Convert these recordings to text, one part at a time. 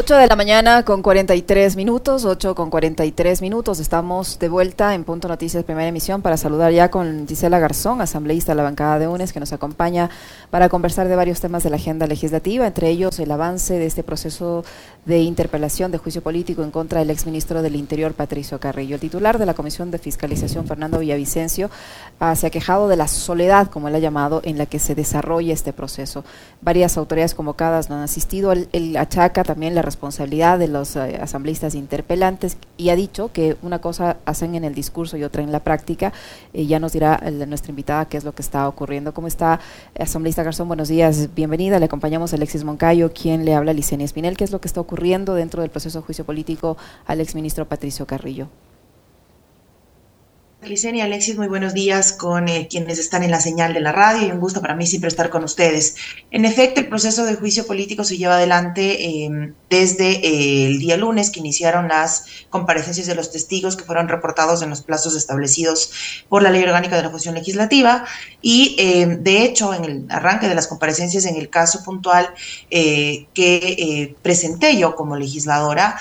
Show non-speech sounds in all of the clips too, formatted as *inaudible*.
8 de la mañana con 43 minutos, 8 con 43 minutos. Estamos de vuelta en Punto Noticias Primera Emisión para saludar ya con Gisela Garzón, asambleísta de la bancada de UNES, que nos acompaña para conversar de varios temas de la agenda legislativa, entre ellos el avance de este proceso de interpelación de juicio político en contra del exministro del Interior, Patricio Carrillo. El titular de la Comisión de Fiscalización, Fernando Villavicencio, ah, se ha quejado de la soledad, como él ha llamado, en la que se desarrolla este proceso. Varias autoridades convocadas no han asistido. El, achaca también la responsabilidad de los eh, asambleístas interpelantes y ha dicho que una cosa hacen en el discurso y otra en la práctica. Eh, ya nos dirá nuestra invitada qué es lo que está ocurriendo. ¿Cómo está, asambleísta Garzón? Buenos días, bienvenida. Le acompañamos a Alexis Moncayo, quien le habla a Licenia Espinel. ¿Qué es lo que está ocurriendo dentro del proceso de juicio político al exministro Patricio Carrillo? Licenia Alexis, muy buenos días con eh, quienes están en la señal de la radio y un gusto para mí siempre estar con ustedes. En efecto, el proceso de juicio político se lleva adelante em, desde eh, el día lunes que iniciaron las comparecencias de los testigos que fueron reportados en los plazos establecidos por la Ley Orgánica de la Función Legislativa y em, de hecho en el arranque de las comparecencias en el caso puntual eh, que presenté yo como legisladora,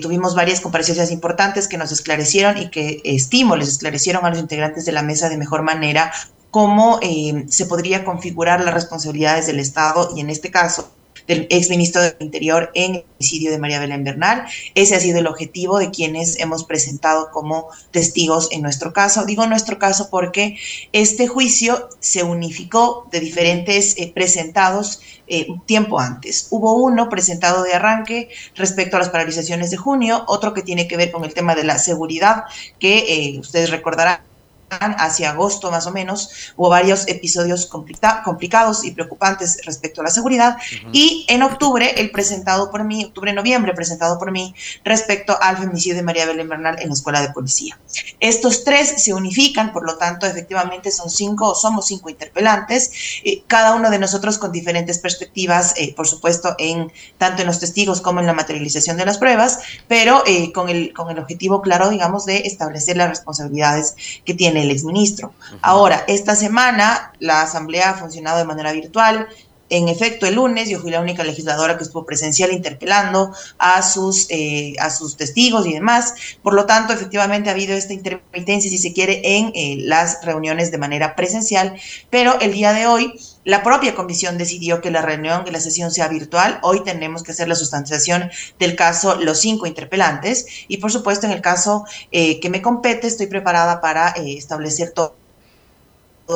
tuvimos varias comparecencias importantes que nos esclarecieron y que estimo les esclarecieron a los integrantes de la mesa de mejor manera cómo eh, se podría configurar las responsabilidades del Estado y en este caso del exministro del Interior en el homicidio de María Belén Bernal. Ese ha sido el objetivo de quienes hemos presentado como testigos en nuestro caso. Digo nuestro caso porque este juicio se unificó de diferentes eh, presentados eh, tiempo antes. Hubo uno presentado de arranque respecto a las paralizaciones de junio, otro que tiene que ver con el tema de la seguridad, que eh, ustedes recordarán hacia agosto más o menos, hubo varios episodios complicados y preocupantes respecto a la seguridad. Y en octubre, el presentado por mí, octubre-noviembre, presentado por mí respecto al femicidio de María Belén Bernal en la escuela de policía. Estos tres se unifican, por lo tanto, efectivamente son cinco, somos cinco interpelantes, eh, cada uno de nosotros con diferentes perspectivas, eh, por supuesto, en tanto en los testigos como en la materialización de las pruebas, pero eh, con, el, con el objetivo claro, digamos, de establecer las responsabilidades que tiene el exministro. Ahora, esta semana la asamblea ha funcionado de manera virtual. En efecto, el lunes yo fui la única legisladora que estuvo presencial interpelando a sus, eh, a sus testigos y demás. Por lo tanto, efectivamente ha habido esta intermitencia, si se quiere, en eh, las reuniones de manera presencial. Pero el día de hoy la propia comisión decidió que la reunión, que la sesión sea virtual. Hoy tenemos que hacer la sustanciación del caso Los Cinco Interpelantes y por supuesto en el caso eh, que me compete estoy preparada para eh, establecer todo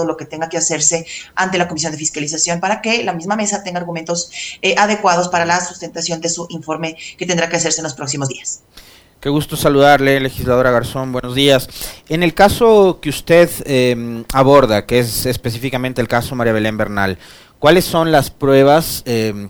lo que tenga que hacerse ante la Comisión de Fiscalización para que la misma mesa tenga argumentos eh, adecuados para la sustentación de su informe que tendrá que hacerse en los próximos días. Qué gusto saludarle, legisladora Garzón. Buenos días. En el caso que usted em, aborda, que es específicamente el caso María Belén Bernal, ¿cuáles son las pruebas em,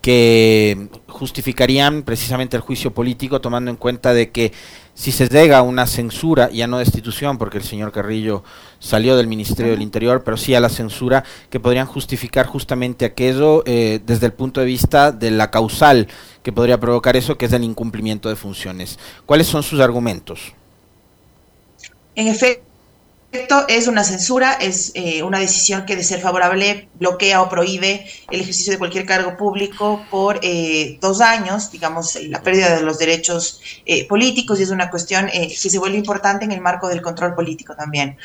que justificarían precisamente el juicio político, tomando en cuenta de que si se llega a una censura, ya no destitución, porque el señor Carrillo salió del Ministerio del Interior, pero sí a la censura, que podrían justificar justamente aquello eh, desde el punto de vista de la causal que podría provocar eso, que es el incumplimiento de funciones. ¿Cuáles son sus argumentos? En efecto es una censura, es eh, una decisión que de ser favorable bloquea o prohíbe el ejercicio de cualquier cargo público por eh, dos años, digamos, la pérdida de los derechos eh, políticos y es una cuestión que se vuelve importante en el marco del control político también.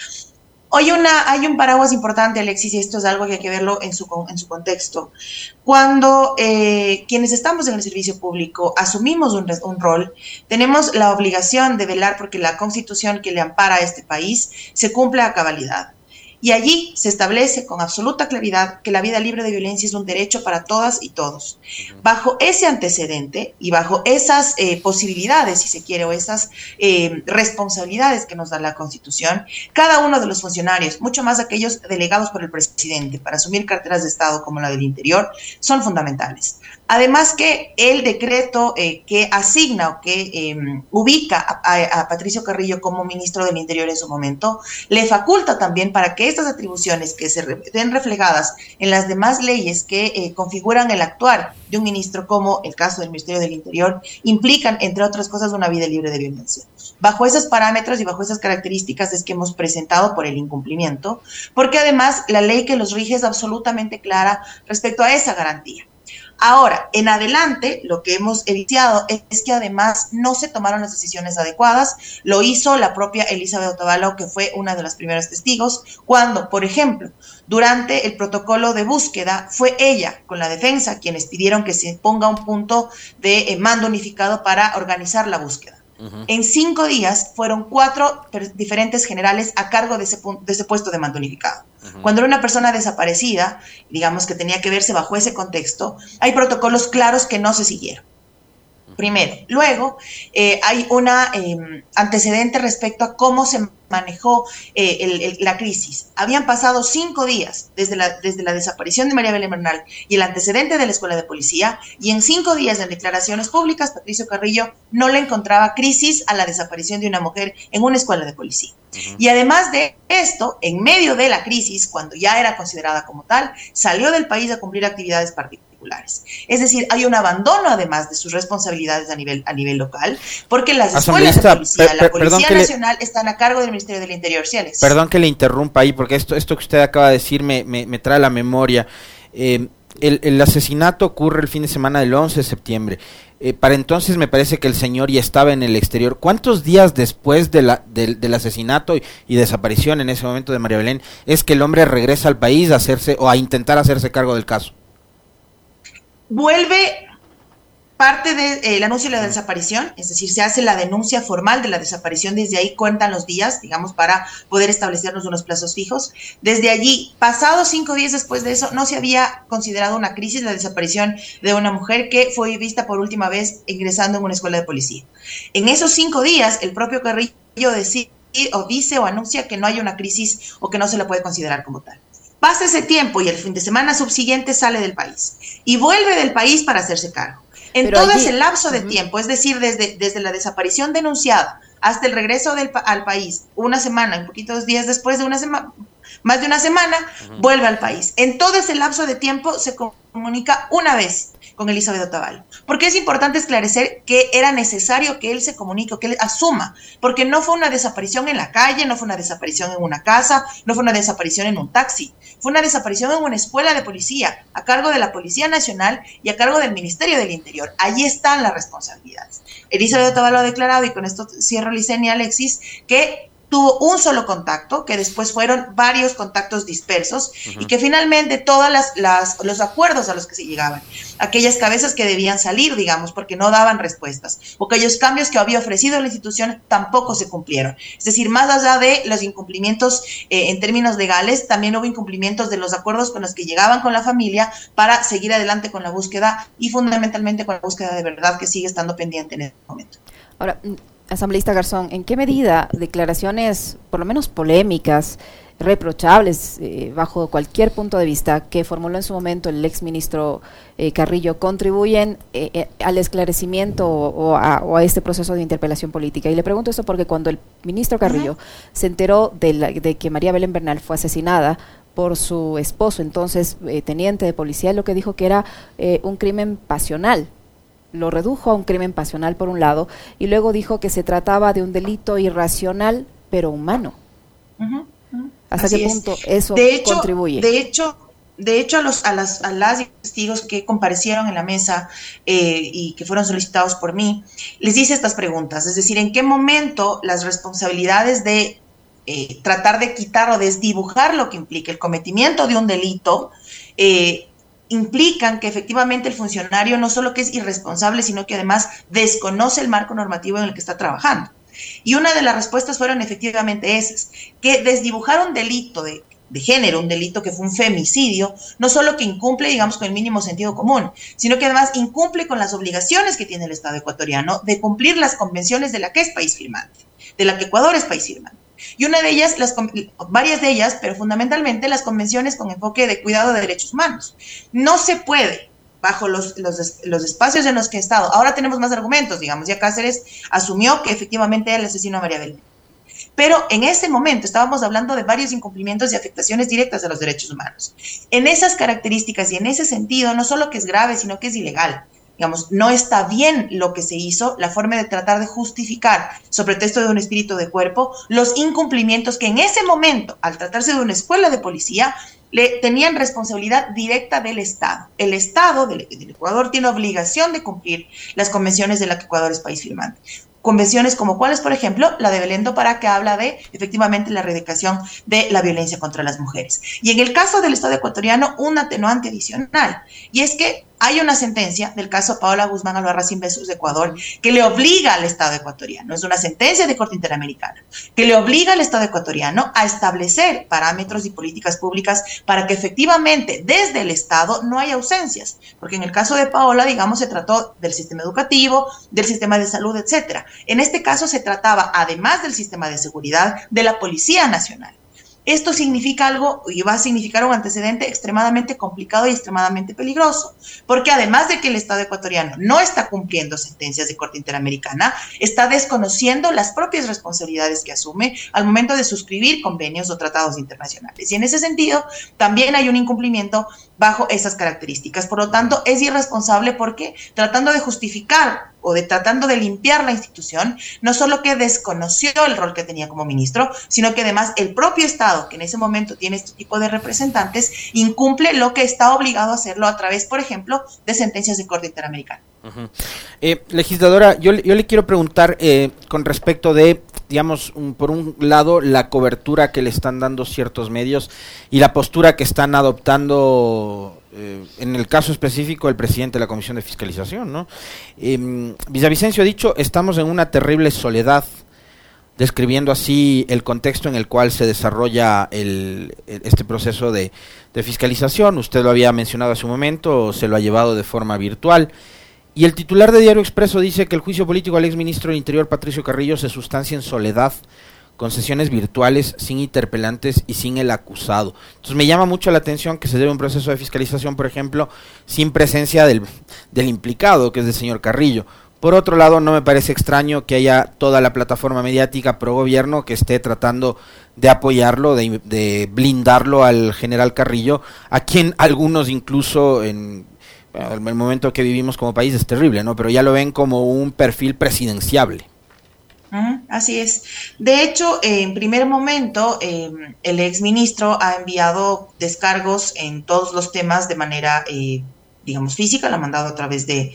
Hoy una, hay un paraguas importante, Alexis, y esto es algo que hay que verlo en su, en su contexto. Cuando eh, quienes estamos en el servicio público asumimos un, un, rol, tenemos la obligación de velar porque la constitución que le ampara a este país se cumpla a cabalidad. Y allí se establece con absoluta claridad que la vida libre de violencia es un derecho para todas y todos. Bajo ese antecedente y bajo esas eh, posibilidades, si se quiere, o esas eh, responsabilidades que nos da la Constitución, cada uno de los funcionarios, mucho más aquellos delegados por el presidente para asumir carteras de Estado como la del Interior, son fundamentales. Además que el decreto eh, que asigna o que em, ubica a, Patricio Carrillo como ministro del Interior en su momento, le faculta también para que estas atribuciones que se ven reflejadas en las demás leyes que eh, configuran el actuar de un ministro, como el caso del Ministerio del Interior, implican, entre otras cosas, una vida libre de violencia. Bajo esos parámetros y bajo esas características es que hemos presentado por el incumplimiento, porque además la ley que los rige es absolutamente clara respecto a esa garantía. Ahora, en adelante, lo que hemos evidenciado es que además no se tomaron las decisiones adecuadas. Lo hizo la propia Elizabeth Otavalo, que fue una de las primeras testigos, cuando, por ejemplo, durante el protocolo de búsqueda, fue ella con la defensa quienes pidieron que se ponga un punto de eh, mando unificado para organizar la búsqueda. En cinco días fueron cuatro diferentes generales a cargo de ese, de ese puesto de mando unificado. Cuando era una persona desaparecida, digamos que tenía que verse bajo ese contexto, hay protocolos claros que no se siguieron primero. Luego, eh, hay un em, antecedente respecto a cómo se manejó eh, la crisis. Habían pasado cinco días desde la, desde la desaparición de María Belén Bernal y el antecedente de la escuela de policía, y en cinco días de declaraciones públicas, Patricio Carrillo no le encontraba crisis a la desaparición de una mujer en una escuela de policía. Y además de esto, en medio de la crisis, cuando ya era considerada como tal, salió del país a cumplir actividades particulares es decir, hay un abandono además de sus responsabilidades a nivel, a nivel local, porque las escuelas de policía, la Policía Nacional están a cargo del Ministerio del Interior. Perdón que le interrumpa ahí, porque esto, esto que usted acaba de decir me, me, trae a la memoria. Eh, el, asesinato ocurre el fin de semana del 11 de septiembre. Eh, para entonces me parece que el señor ya estaba en el exterior. ¿Cuántos días después de la, del asesinato y, y, desaparición en ese momento de María Belén es que el hombre regresa al país a hacerse o a intentar hacerse cargo del caso? Vuelve parte del eh, anuncio de la desaparición, es decir, se hace la denuncia formal de la desaparición, desde ahí cuentan los días, digamos, para poder establecernos unos plazos fijos. Desde allí, pasados cinco días después de eso, no se había considerado una crisis la desaparición de una mujer que fue vista por última vez ingresando en una escuela de policía. En esos cinco días, el propio Carrillo decide o dice o anuncia que no hay una crisis o que no se la puede considerar como tal. Pasa ese tiempo y el fin de semana subsiguiente sale del país y vuelve del país para hacerse cargo. En todo ese lapso de tiempo, es decir, desde, desde la desaparición denunciada hasta el regreso del, al país, una semana, un poquitos días después de una semana, más de una semana, vuelve al país. En todo ese lapso de tiempo se comunica una vez con Elizabeth Otavalo. Porque es importante esclarecer que era necesario que él se comunique, que él asuma, porque no fue una desaparición en la calle, no fue una desaparición en una casa, no fue una desaparición en un taxi, fue una desaparición en una escuela de policía, a cargo de la Policía Nacional y a cargo del Ministerio del Interior. Allí están las responsabilidades. Elizabeth Otavalo ha declarado, y con esto cierro Licenia Alexis, que tuvo un solo contacto, que después fueron varios contactos dispersos y que finalmente todos las, los acuerdos a los que se llegaban, aquellas cabezas que debían salir, digamos, porque no daban respuestas, o aquellos cambios que había ofrecido la institución tampoco se cumplieron. Es decir, más allá de los incumplimientos eh, en términos legales, también hubo incumplimientos de los acuerdos con los que llegaban con la familia para seguir adelante con la búsqueda y fundamentalmente con la búsqueda de verdad que sigue estando pendiente en este momento. Ahora, asambleísta Garzón, ¿en qué medida declaraciones, por lo menos polémicas, reprochables eh, bajo cualquier punto de vista que formuló en su momento el exministro eh, Carrillo contribuyen eh, al esclarecimiento o, a, este proceso de interpelación política. Y le pregunto esto porque cuando el ministro Carrillo se enteró de, de, que María Belén Bernal fue asesinada por su esposo, entonces teniente de policía, lo que dijo que era un crimen pasional, lo redujo a un crimen pasional por un lado y luego dijo que se trataba de un delito irracional pero humano. ¿Hasta qué punto eso contribuye? De hecho, de hecho a, los, a, las, a las testigos que comparecieron en la mesa eh, y que fueron solicitados por mí, les hice estas preguntas, es decir, ¿en qué momento las responsabilidades de eh, tratar de quitar o desdibujar lo que implica el cometimiento de un delito eh, implican que efectivamente el funcionario no solo que es irresponsable, sino que además desconoce el marco normativo en el que está trabajando. Y una de las respuestas fueron efectivamente esas, que desdibujar un delito de, género, un delito que fue un femicidio, no solo que incumple, digamos, con el mínimo sentido común, sino que además incumple con las obligaciones que tiene el Estado ecuatoriano de cumplir las convenciones de la que es país firmante, de la que Ecuador es país firmante. Y una de ellas, las, varias de ellas, pero fundamentalmente las convenciones con enfoque de cuidado de derechos humanos. No se puede, bajo los, los, espacios en los que he estado, ahora tenemos más argumentos, digamos, ya Cáceres asumió que efectivamente era el asesino a María Belén. Pero en ese momento estábamos hablando de varios incumplimientos y afectaciones directas a los derechos humanos. En esas características y en ese sentido, no solo que es grave, sino que es ilegal digamos, no está bien lo que se hizo, la forma de tratar de justificar, sobre texto de un espíritu de cuerpo, los incumplimientos que en ese momento, al tratarse de una escuela de policía, le tenían responsabilidad directa del Estado. El Estado del, Ecuador tiene obligación de cumplir las convenciones de la que Ecuador es país firmante convenciones como cuáles, por ejemplo, la de Belén para que habla de efectivamente la erradicación de la violencia contra las mujeres. Y en el caso del Estado ecuatoriano, un atenuante adicional, y es que hay una sentencia del caso Paola Guzmán Albarracín versus Ecuador que le obliga al Estado ecuatoriano, es una sentencia de Corte Interamericana, que le obliga al Estado ecuatoriano a establecer parámetros y políticas públicas para que efectivamente desde el Estado no haya ausencias, porque en el caso de Paola, digamos, se trató del sistema educativo, del sistema de salud, etcétera. En este caso se trataba, además del sistema de seguridad, de la Policía Nacional. Esto significa algo y va a significar un antecedente extremadamente complicado y extremadamente peligroso, porque además de que el Estado ecuatoriano no está cumpliendo sentencias de Corte Interamericana, está desconociendo las propias responsabilidades que asume al momento de suscribir convenios o tratados internacionales. Y en ese sentido, también hay un incumplimiento bajo esas características. Por lo tanto, es irresponsable porque tratando de justificar o de tratando de limpiar la institución, no solo que desconoció el rol que tenía como ministro, sino que además el propio Estado, que en ese momento tiene este tipo de representantes, incumple lo que está obligado a hacerlo a través, por ejemplo, de sentencias de Corte Interamericana. Eh, legisladora, yo, yo, le quiero preguntar eh, con respecto de, digamos, por un lado, la cobertura que le están dando ciertos medios y la postura que están adoptando eh, en el caso específico el presidente de la Comisión de Fiscalización, ¿no? Eh, Villavicencio ha dicho, estamos en una terrible soledad, describiendo así el contexto en el cual se desarrolla el, este proceso de, fiscalización. Usted lo había mencionado hace un momento, se lo ha llevado de forma virtual. Y el titular de Diario Expreso dice que el juicio político al exministro del Interior, Patricio Carrillo, se sustancia en soledad con sesiones virtuales, sin interpelantes y sin el acusado. Entonces me llama mucho la atención que se debe un proceso de fiscalización, por ejemplo, sin presencia del, implicado, que es el señor Carrillo. Por otro lado, no me parece extraño que haya toda la plataforma mediática pro gobierno que esté tratando de apoyarlo, de, de blindarlo al general Carrillo, a quien algunos incluso en el momento que vivimos como país es terrible, ¿no? Pero ya lo ven como un perfil presidenciable. Así es. De hecho, en primer momento, em, el exministro ha enviado descargos en todos los temas de manera eh, digamos, física, la ha mandado a través de,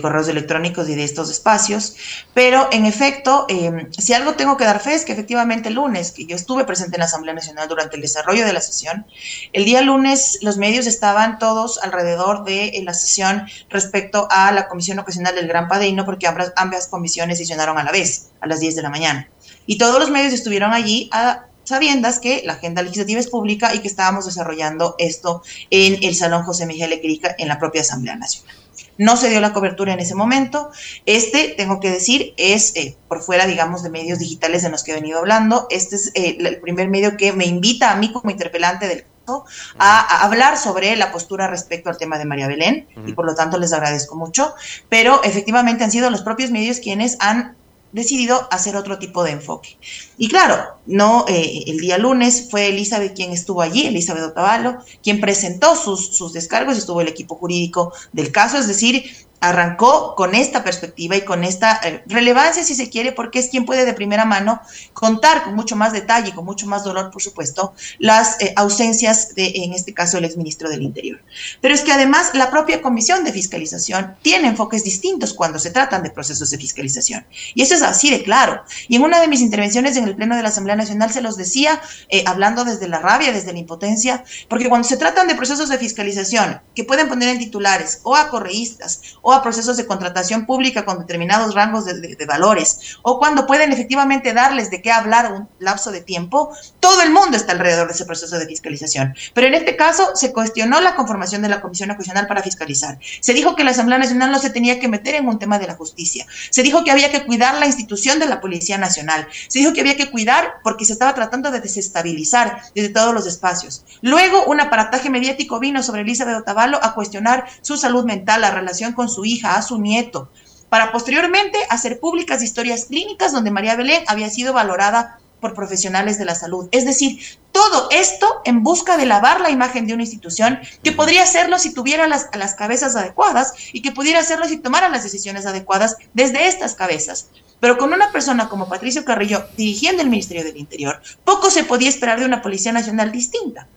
correos electrónicos y de estos espacios, pero en efecto, em, si algo tengo que dar fe es que efectivamente el lunes, que yo estuve presente en la Asamblea Nacional durante el desarrollo de la sesión, el día lunes los medios estaban todos alrededor de eh, la sesión respecto a la Comisión Ocasional del Gran Padrino, porque ambas, ambas comisiones sesionaron a la vez, a las 10 de la mañana. Y todos los medios estuvieron allí a sabiendas que la agenda legislativa es pública y que estábamos desarrollando esto en el Salón José Miguel Ecrica en la propia Asamblea Nacional. No se dio la cobertura en ese momento. Este, tengo que decir, es eh, por fuera, digamos, de medios digitales de los que he venido hablando. Este es eh, el primer medio que me invita a mí como interpelante del caso a, hablar sobre la postura respecto al tema de María Belén y por lo tanto les agradezco mucho. Pero efectivamente han sido los propios medios quienes han decidido hacer otro tipo de enfoque. Y claro, no eh, el día lunes fue Elizabeth quien estuvo allí, Elizabeth Otavalo, quien presentó sus, sus descargos, estuvo el equipo jurídico del caso, es decir, arrancó con esta perspectiva y con esta eh, relevancia, si se quiere, porque es quien puede de primera mano contar con mucho más detalle y con mucho más dolor, por supuesto, las eh, ausencias de, en este caso, el exministro del Interior. Pero es que además la propia Comisión de Fiscalización tiene enfoques distintos cuando se tratan de procesos de fiscalización. Y eso es así de claro. Y en una de mis intervenciones en el Pleno de la Asamblea Nacional se los decía, eh, hablando desde la rabia, desde la impotencia, porque cuando se tratan de procesos de fiscalización que pueden poner en titulares o a correístas a procesos de contratación pública con determinados rangos de, valores, o cuando pueden efectivamente darles de qué hablar un lapso de tiempo, todo el mundo está alrededor de ese proceso de fiscalización. Pero en este caso se cuestionó la conformación de la Comisión Nacional para fiscalizar. Se dijo que la Asamblea Nacional no se tenía que meter en un tema de la justicia. Se dijo que había que cuidar la institución de la Policía Nacional. Se dijo que había que cuidar porque se estaba tratando de desestabilizar desde todos los espacios. Luego, un aparataje mediático vino sobre Elizabeth Otavalo a cuestionar su salud mental, la relación con su hija, a su nieto, para posteriormente hacer públicas historias clínicas donde María Belén había sido valorada por profesionales de la salud. Es decir, todo esto en busca de lavar la imagen de una institución que podría hacerlo si tuviera las, las cabezas adecuadas y que pudiera hacerlo si tomara las decisiones adecuadas desde estas cabezas. Pero con una persona como Patricio Carrillo dirigiendo el Ministerio del Interior, poco se podía esperar de una Policía Nacional distinta.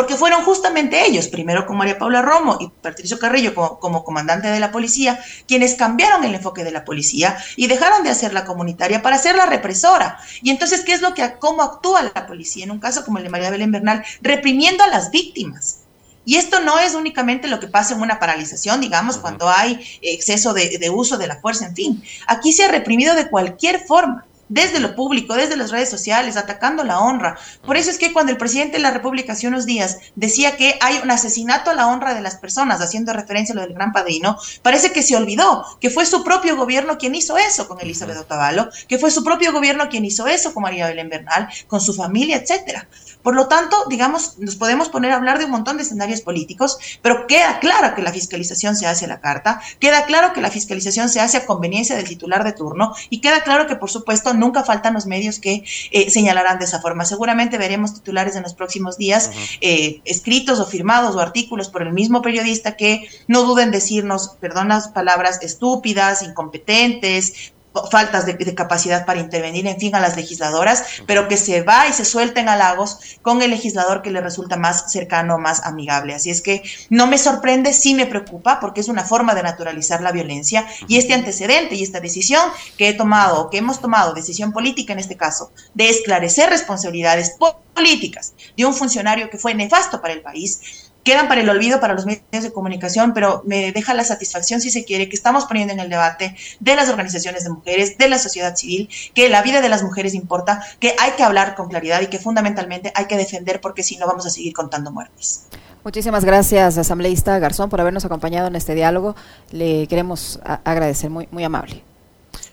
Porque fueron justamente ellos, primero con María Paula Romo y Patricio Carrillo como, comandante de la policía, quienes cambiaron el enfoque de la policía y dejaron de hacer la comunitaria para hacer la represora. Y entonces, ¿qué es lo que, cómo actúa la policía en un caso como el de María Belén Bernal? Reprimiendo a las víctimas. Y esto no es únicamente lo que pasa en una paralización, digamos, cuando hay exceso de, de, uso de la fuerza, en fin. Aquí se ha reprimido de cualquier forma desde lo público, desde las redes sociales, atacando la honra. Por eso es que cuando el presidente de la República hace unos días decía que hay un asesinato a la honra de las personas, haciendo referencia a lo del gran padrino, parece que se olvidó que fue su propio gobierno quien hizo eso con Elizabeth Otavalo, que fue su propio gobierno quien hizo eso con María Belén Bernal, con su familia, etcétera. Por lo tanto, digamos, nos podemos poner a hablar de un montón de escenarios políticos, pero queda claro que la fiscalización se hace a la carta, queda claro que la fiscalización se hace a conveniencia del titular de turno y queda claro que, por supuesto, nunca faltan los medios que eh, señalarán de esa forma. Seguramente veremos titulares en los próximos días, eh, escritos o firmados o artículos por el mismo periodista que no duden decirnos, perdón las palabras, estúpidas, incompetentes, faltas de, capacidad para intervenir, en fin, a las legisladoras, pero que se va y se suelten halagos con el legislador que le resulta más cercano, más amigable. Así es que no me sorprende, sí me preocupa, porque es una forma de naturalizar la violencia y este antecedente y esta decisión que he tomado, o que hemos tomado, decisión política en este caso, de esclarecer responsabilidades políticas de un funcionario que fue nefasto para el país, quedan para el olvido para los medios de comunicación, pero me deja la satisfacción, si se quiere, que estamos poniendo en el debate de las organizaciones de mujeres, de la sociedad civil, que la vida de las mujeres importa, que hay que hablar con claridad y que fundamentalmente hay que defender porque si no vamos a seguir contando muertes. Muchísimas gracias, asambleísta Garzón, por habernos acompañado en este diálogo. Le queremos agradecer, muy, muy amable.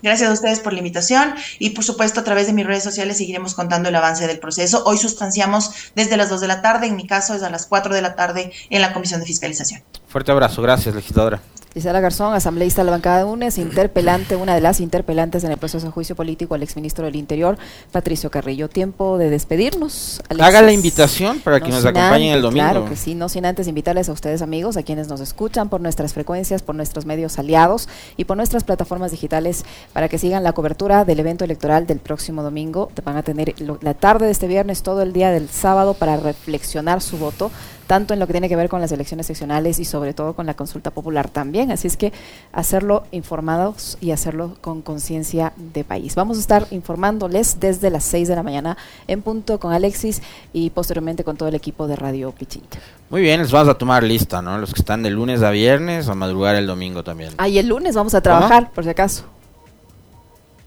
Gracias a ustedes por la invitación y por supuesto a través de mis redes sociales seguiremos contando el avance del proceso. Hoy sustanciamos desde las 2 de la tarde, en mi caso es a las 4 de la tarde en la Comisión de Fiscalización. Fuerte abrazo, gracias legisladora. Gisela Garzón, asambleísta de la bancada de UNES, interpelante, una de las interpelantes en el proceso de juicio político al exministro del Interior, Patricio Carrillo. Tiempo de despedirnos. Haga la invitación para que nos acompañen el domingo. Claro que sí, no sin antes invitarles a ustedes amigos, a quienes nos escuchan por nuestras frecuencias, por nuestros medios aliados y por nuestras plataformas digitales para que sigan la cobertura del evento electoral del próximo domingo. Van a tener la tarde de este viernes, todo el día del sábado para reflexionar su voto tanto en lo que tiene que ver con las elecciones seccionales y sobre todo con la consulta popular también. Así es que hacerlo informados y hacerlo con conciencia de país. Vamos a estar informándoles desde las 6 de la mañana en punto con Alexis y posteriormente con todo el equipo de Radio Pichincha. Muy bien, les vamos a tomar lista, ¿no? Los que están de lunes a viernes, a madrugar el domingo también. Ah, y el lunes vamos a trabajar, por si acaso.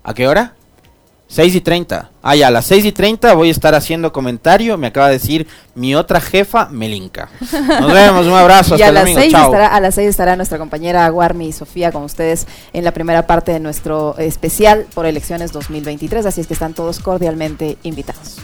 ¿A qué hora? 6 y 30. Ah, ya, a las 6 y 30 voy a estar haciendo comentario. Me acaba de decir mi otra jefa, Melinka. Nos *laughs* vemos, un abrazo. hasta a, las domingo. Estará, a las 6 estará nuestra compañera Guarmi y Sofía con ustedes en la primera parte de nuestro especial por elecciones 2023. Así es que están todos cordialmente invitados.